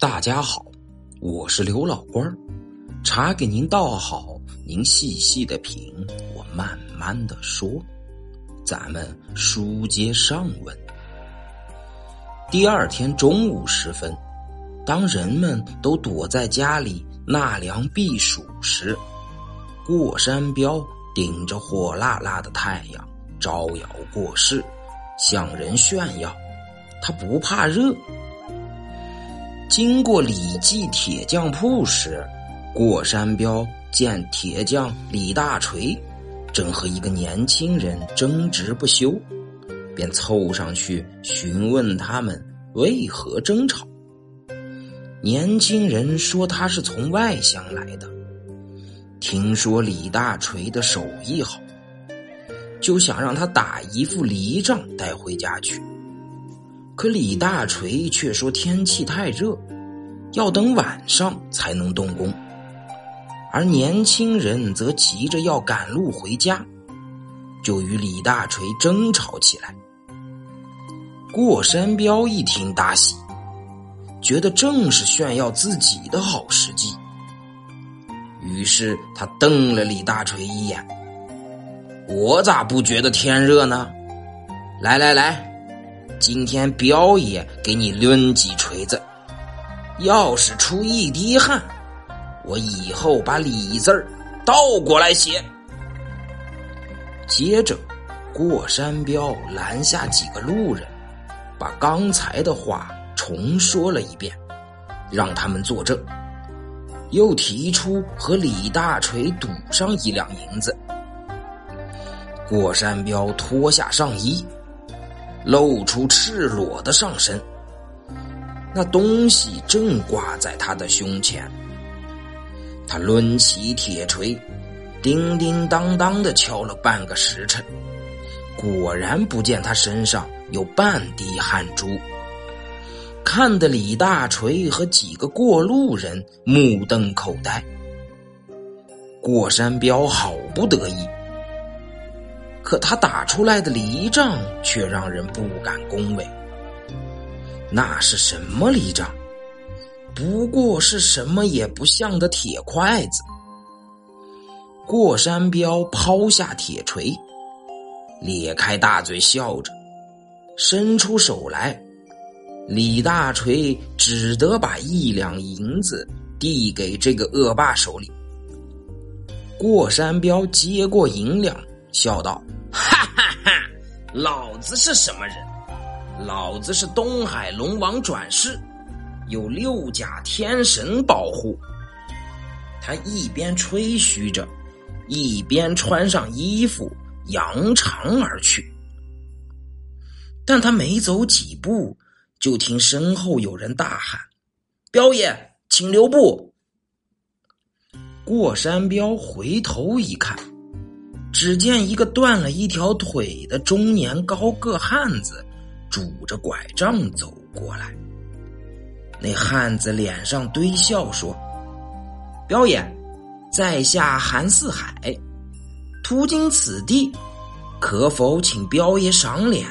大家好，我是刘老官儿，茶给您倒好，您细细的品，我慢慢的说。咱们书接上文。第二天中午时分，当人们都躲在家里纳凉避暑时，过山彪顶着火辣辣的太阳招摇过市，向人炫耀，他不怕热。经过李记铁匠铺时，过山彪见铁匠李大锤正和一个年轻人争执不休，便凑上去询问他们为何争吵。年轻人说他是从外乡来的，听说李大锤的手艺好，就想让他打一副犁杖带回家去。可李大锤却说天气太热，要等晚上才能动工。而年轻人则急着要赶路回家，就与李大锤争吵起来。过山彪一听大喜，觉得正是炫耀自己的好时机，于是他瞪了李大锤一眼：“我咋不觉得天热呢？来来来，今天彪爷给你抡几锤子，要是出一滴汗。”我以后把“李”字儿倒过来写。接着，过山彪拦下几个路人，把刚才的话重说了一遍，让他们作证。又提出和李大锤赌上一两银子。过山彪脱下上衣，露出赤裸的上身，那东西正挂在他的胸前。他抡起铁锤，叮叮当当的敲了半个时辰，果然不见他身上有半滴汗珠，看得李大锤和几个过路人目瞪口呆。过山彪好不得意，可他打出来的犁杖却让人不敢恭维。那是什么犁杖？不过是什么也不像的铁筷子。过山彪抛下铁锤，咧开大嘴笑着，伸出手来，李大锤只得把一两银子递给这个恶霸手里。过山彪接过银两，笑道：“，老子是什么人？老子是东海龙王转世。”有六甲天神保护，他一边吹嘘着，一边穿上衣服，扬长而去。但他没走几步，就听身后有人大喊：“彪爷，请留步！”过山彪回头一看，只见一个断了一条腿的中年高个汉子，拄着拐杖走过来。那汉子脸上堆笑说：“彪爷，在下韩四海，途经此地，可否请彪爷赏脸，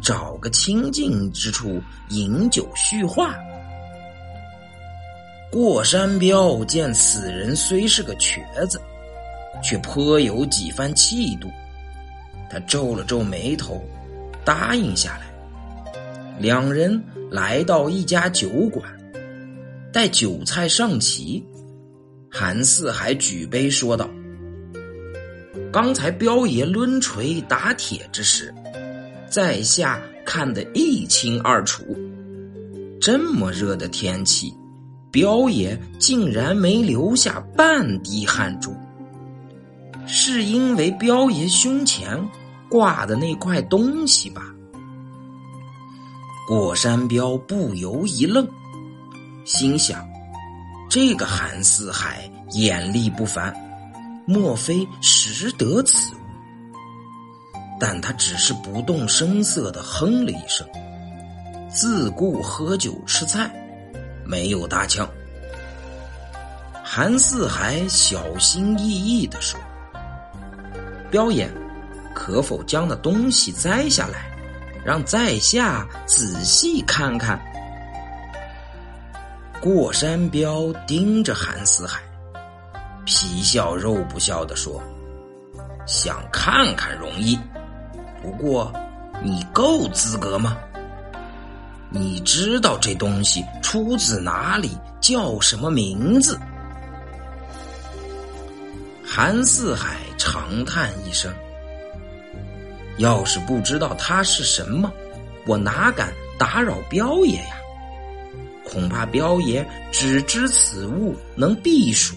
找个清静之处饮酒叙话？”过山彪见此人虽是个瘸子，却颇有几番气度，他皱了皱眉头，答应下来。两人来到一家酒馆，待酒菜上齐，韩四海举杯说道：“刚才彪爷抡锤打铁之时，在下看得一清二楚。这么热的天气，彪爷竟然没留下半滴汗珠，是因为彪爷胸前挂的那块东西吧？”过山彪不由一愣，心想：这个韩四海眼力不凡，莫非识得此物？但他只是不动声色的哼了一声，自顾喝酒吃菜，没有搭腔。韩四海小心翼翼的说：“彪爷，可否将那东西摘下来？”让在下仔细看看。过山彪盯着韩四海，皮笑肉不笑的说：“想看看容易，不过你够资格吗？你知道这东西出自哪里，叫什么名字？”韩四海长叹一声：“要是不知道它是什么，我哪敢打扰彪爷呀？”恐怕彪爷只知此物能避暑，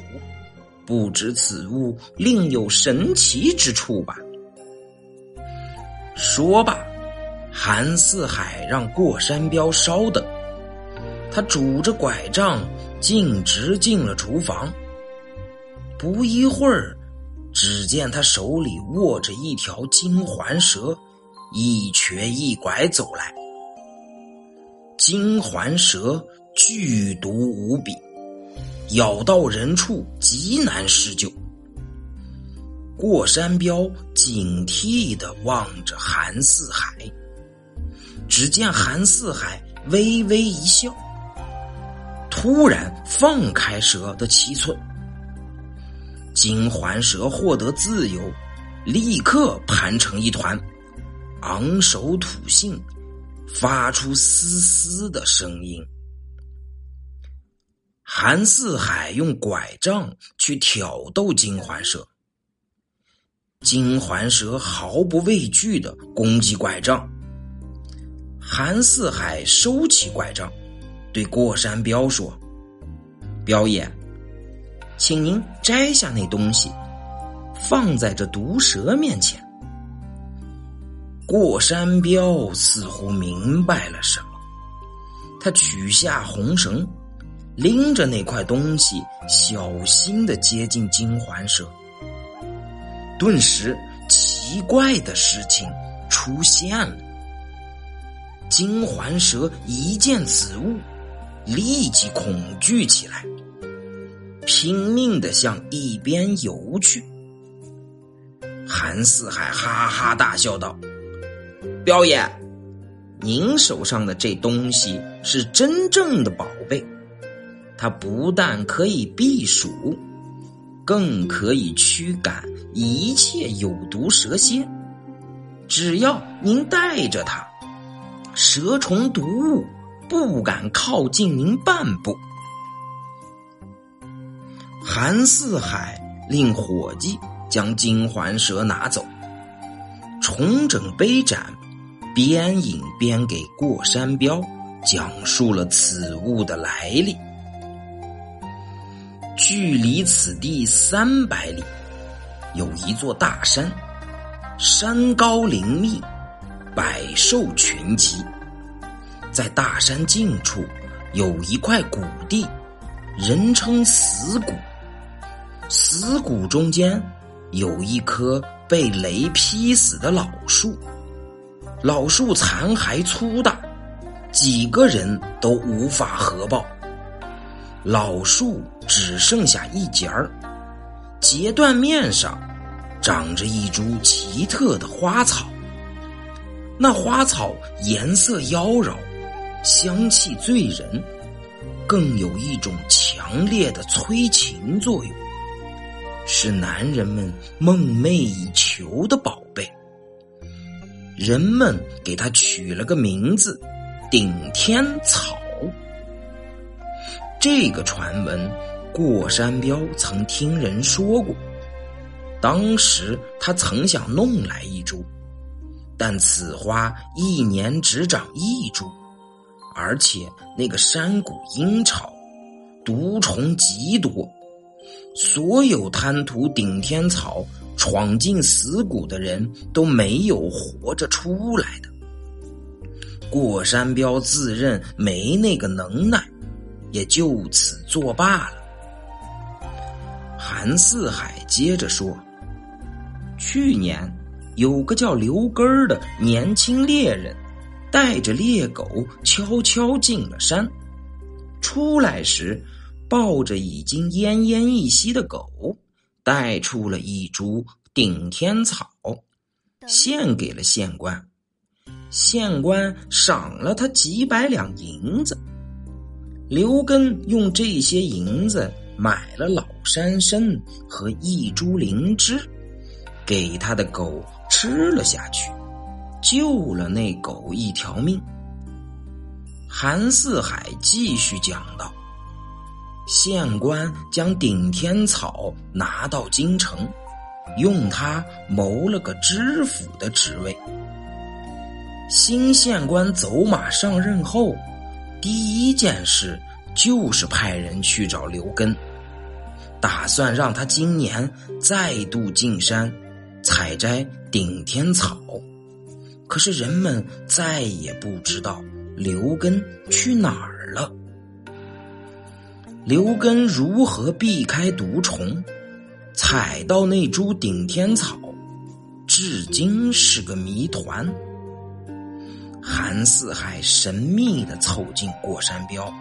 不知此物另有神奇之处吧？说罢，韩四海让过山彪稍等，他拄着拐杖径直进了厨房。不一会儿，只见他手里握着一条金环蛇，一瘸一拐走来。金环蛇。剧毒无比，咬到人处极难施救。过山彪警惕的望着韩四海，只见韩四海微微一笑，突然放开蛇的七寸。金环蛇获得自由，立刻盘成一团，昂首吐信，发出嘶嘶的声音。韩四海用拐杖去挑逗金环蛇，金环蛇毫不畏惧的攻击拐杖。韩四海收起拐杖，对过山彪说：“彪爷，请您摘下那东西，放在这毒蛇面前。”过山彪似乎明白了什么，他取下红绳。拎着那块东西，小心的接近金环蛇。顿时，奇怪的事情出现了。金环蛇一见此物，立即恐惧起来，拼命的向一边游去。韩四海哈哈大笑道：“彪爷，您手上的这东西是真正的宝贝。”它不但可以避暑，更可以驱赶一切有毒蛇蝎。只要您带着它，蛇虫毒物不敢靠近您半步。韩四海令伙计将金环蛇拿走，重整杯盏，边饮边给过山彪讲述了此物的来历。距离此地三百里，有一座大山，山高林密，百兽群集。在大山近处有一块谷地，人称死谷。死谷中间有一棵被雷劈死的老树，老树残骸粗大，几个人都无法合抱。老树只剩下一截儿，截断面上长着一株奇特的花草。那花草颜色妖娆，香气醉人，更有一种强烈的催情作用，是男人们梦寐以求的宝贝。人们给它取了个名字——顶天草。这个传闻，过山彪曾听人说过。当时他曾想弄来一株，但此花一年只长一株，而且那个山谷阴潮，毒虫极多，所有贪图顶天草、闯进死谷的人都没有活着出来的。过山彪自认没那个能耐。也就此作罢了。韩四海接着说：“去年有个叫刘根儿的年轻猎人，带着猎狗悄悄进了山，出来时抱着已经奄奄一息的狗，带出了一株顶天草，献给了县官。县官赏了他几百两银子。”刘根用这些银子买了老山参和一株灵芝，给他的狗吃了下去，救了那狗一条命。韩四海继续讲道：“县官将顶天草拿到京城，用它谋了个知府的职位。新县官走马上任后。”第一件事就是派人去找刘根，打算让他今年再度进山采摘顶天草。可是人们再也不知道刘根去哪儿了。刘根如何避开毒虫，采到那株顶天草，至今是个谜团。韩四海神秘的凑近过山彪，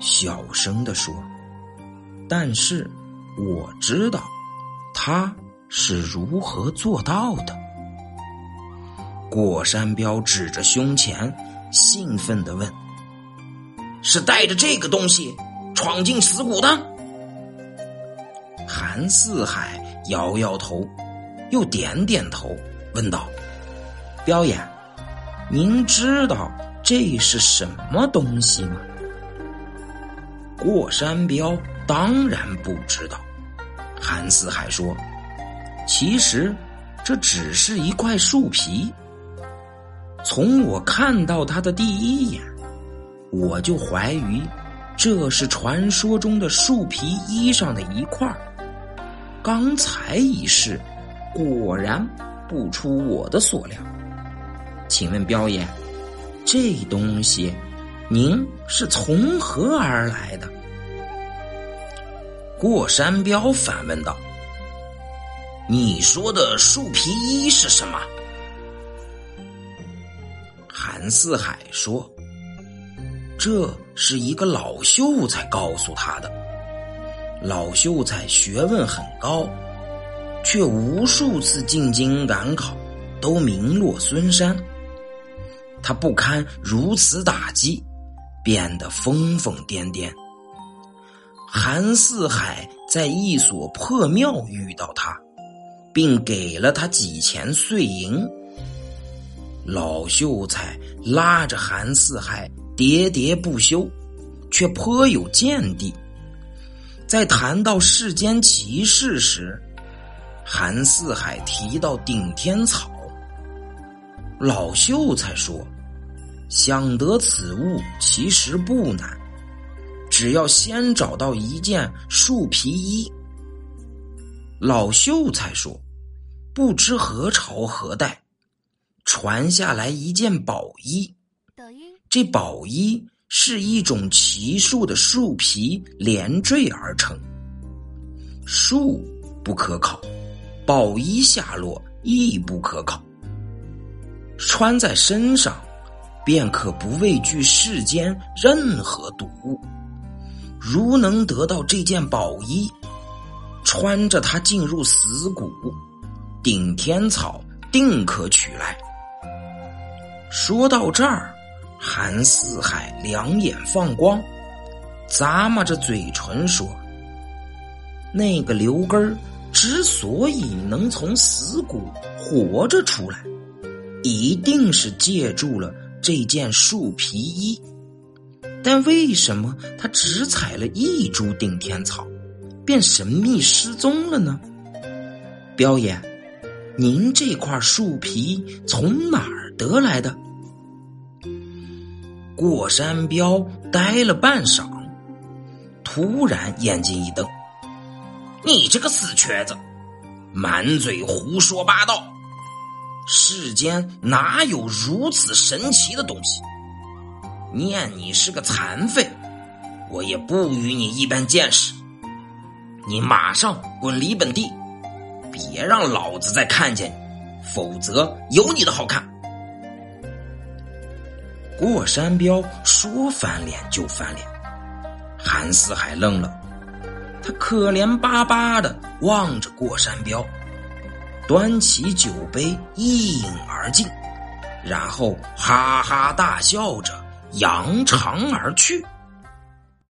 小声的说：“但是我知道他是如何做到的。”过山彪指着胸前，兴奋的问：“是带着这个东西闯进死谷的？”韩四海摇摇头，又点点头，问道：“彪爷。”您知道这是什么东西吗？过山彪当然不知道。韩四海说：“其实这只是一块树皮。从我看到它的第一眼，我就怀疑这是传说中的树皮衣上的一块。刚才一试，果然不出我的所料。”请问彪爷，这东西您是从何而来的？过山彪反问道：“你说的树皮衣是什么？”韩四海说：“这是一个老秀才告诉他的。老秀才学问很高，却无数次进京赶考，都名落孙山。”他不堪如此打击，变得疯疯癫癫。韩四海在一所破庙遇到他，并给了他几钱碎银。老秀才拉着韩四海喋喋不休，却颇有见地。在谈到世间奇事时，韩四海提到顶天草，老秀才说。想得此物其实不难，只要先找到一件树皮衣。老秀才说：“不知何朝何代，传下来一件宝衣。抖音这宝衣是一种奇树的树皮连缀而成。树不可考，宝衣下落亦不可考。穿在身上。”便可不畏惧世间任何毒物。如能得到这件宝衣，穿着它进入死谷，顶天草定可取来。说到这儿，韩四海两眼放光，咂摸着嘴唇说：“那个刘根儿之所以能从死谷活着出来，一定是借助了。”这件树皮衣，但为什么他只采了一株顶天草，便神秘失踪了呢？彪爷，您这块树皮从哪儿得来的？过山彪呆了半晌，突然眼睛一瞪：“你这个死瘸子，满嘴胡说八道！”世间哪有如此神奇的东西？念你是个残废，我也不与你一般见识。你马上滚离本地，别让老子再看见你，否则有你的好看。过山彪说翻脸就翻脸，韩四海愣了，他可怜巴巴的望着过山彪。端起酒杯一饮而尽，然后哈哈大笑着扬长而去。